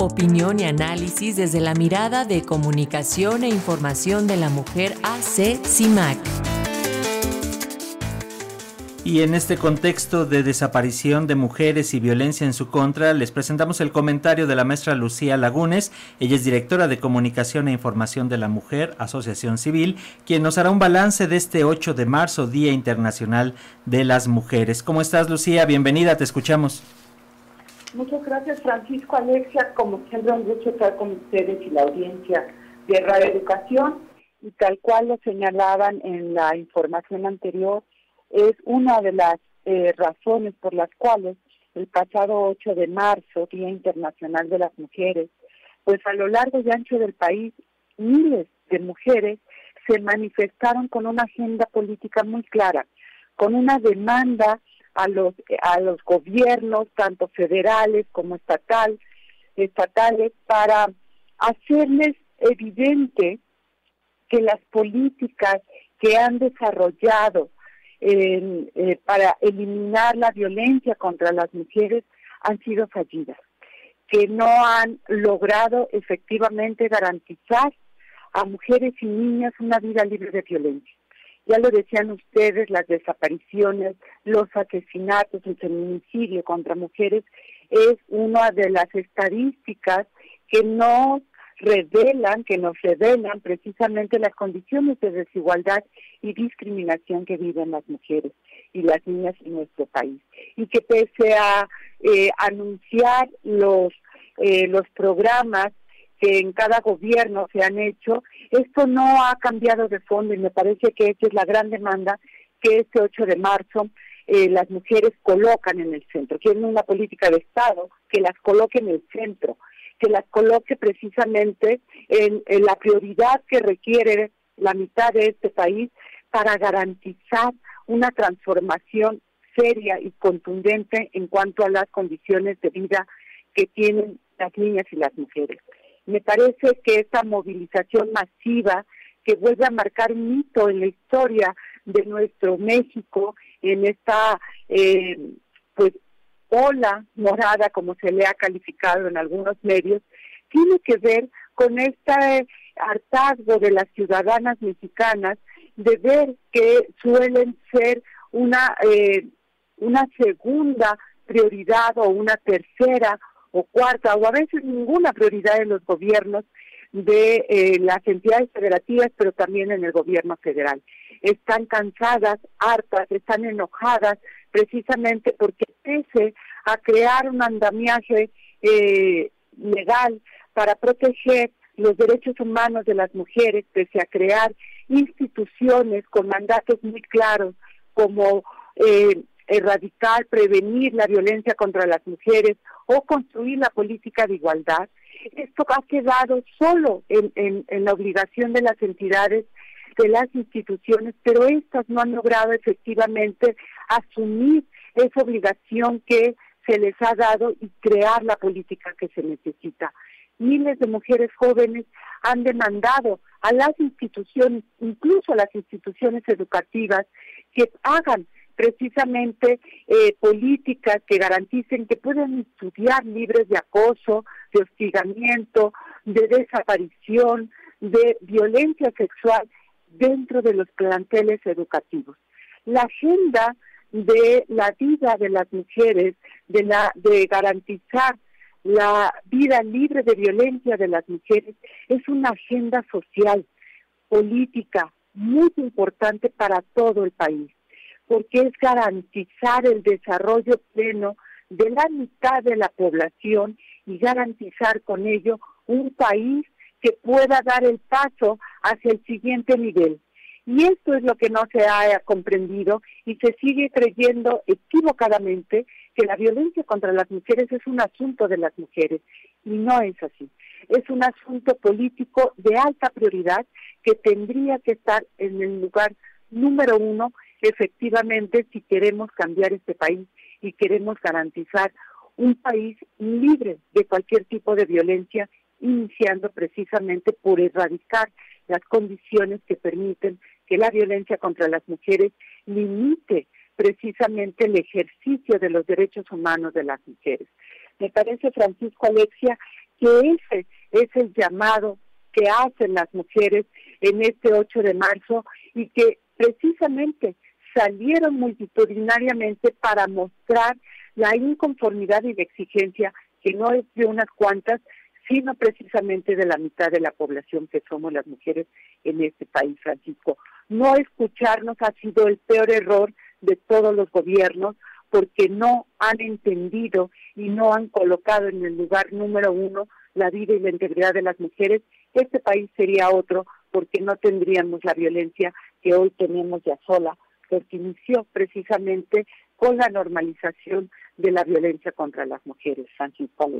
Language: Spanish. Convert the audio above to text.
Opinión y análisis desde la mirada de comunicación e información de la mujer AC CIMAC. Y en este contexto de desaparición de mujeres y violencia en su contra, les presentamos el comentario de la maestra Lucía Lagunes. Ella es directora de Comunicación e Información de la Mujer, Asociación Civil, quien nos hará un balance de este 8 de marzo, Día Internacional de las Mujeres. ¿Cómo estás, Lucía? Bienvenida, te escuchamos. Muchas gracias, Francisco Alexia. Como siempre, un gusto estar con ustedes y la audiencia de Radio Educación. Y tal cual lo señalaban en la información anterior, es una de las eh, razones por las cuales el pasado 8 de marzo, Día Internacional de las Mujeres, pues a lo largo y ancho del país, miles de mujeres se manifestaron con una agenda política muy clara, con una demanda a los a los gobiernos tanto federales como estatal estatales para hacerles evidente que las políticas que han desarrollado eh, para eliminar la violencia contra las mujeres han sido fallidas, que no han logrado efectivamente garantizar a mujeres y niñas una vida libre de violencia. Ya lo decían ustedes, las desapariciones, los asesinatos, el feminicidio contra mujeres es una de las estadísticas que no revelan, que nos revelan precisamente las condiciones de desigualdad y discriminación que viven las mujeres y las niñas en nuestro país. Y que pese a eh, anunciar los, eh, los programas que en cada gobierno se han hecho, esto no ha cambiado de fondo y me parece que esa es la gran demanda que este 8 de marzo eh, las mujeres colocan en el centro. Quieren una política de Estado que las coloque en el centro, que las coloque precisamente en, la prioridad que requiere la mitad de este país para garantizar una transformación seria y contundente en cuanto a las condiciones de vida que tienen las niñas y las mujeres. Me parece que esta movilización masiva que vuelve a marcar un hito en la historia de nuestro México, en esta eh, pues ola morada, como se le ha calificado en algunos medios, tiene que ver con este hartazgo de las ciudadanas mexicanas de ver que suelen ser una, eh, una segunda prioridad o una tercera o cuarta o a veces ninguna prioridad en los gobiernos de eh, las entidades federativas, pero también en el gobierno federal. Están cansadas, hartas, están enojadas precisamente porque pese a crear un andamiaje eh, legal para proteger los derechos humanos de las mujeres, pese a crear instituciones con mandatos muy claros como eh, erradicar, prevenir la violencia contra las mujeres o construir la política de igualdad, esto ha quedado solo en, en la obligación de las entidades de las instituciones, pero estas no han logrado efectivamente asumir esa obligación que se les ha dado y crear la política que se necesita. Miles de mujeres jóvenes han demandado a las instituciones, incluso a las instituciones educativas, que hagan precisamente eh, políticas que garanticen que puedan estudiar libres de acoso, de hostigamiento, de desaparición, de violencia sexual dentro de los planteles educativos. La agenda de la vida de las mujeres, de la de garantizar la vida libre de violencia de las mujeres es una agenda social, política muy importante para todo el país, porque es garantizar el desarrollo pleno de la mitad de la población y garantizar con ello un país que pueda dar el paso hacia el siguiente nivel. Y esto es lo que no se ha comprendido y se sigue creyendo equivocadamente que la violencia contra las mujeres es un asunto de las mujeres y no es así. Es un asunto político de alta prioridad que tendría que estar en el lugar número uno efectivamente si queremos cambiar este país y queremos garantizar un país libre de cualquier tipo de violencia, iniciando precisamente por erradicar las condiciones que permiten que la violencia contra las mujeres limite precisamente el ejercicio de los derechos humanos de las mujeres. Me parece, Francisco Alexia, que ese es el llamado que hacen las mujeres en este 8 de marzo y que precisamente salieron multitudinariamente para mostrar la inconformidad y la exigencia que no es de unas cuantas, sino precisamente de la mitad de la población que somos las mujeres en este país, Francisco. No escucharnos ha sido el peor error de todos los gobiernos porque no han entendido y no han colocado en el lugar número uno la vida y la integridad de las mujeres, este país sería otro porque no tendríamos la violencia que hoy tenemos ya sola, porque inició precisamente con la normalización de la violencia contra las mujeres, Francisco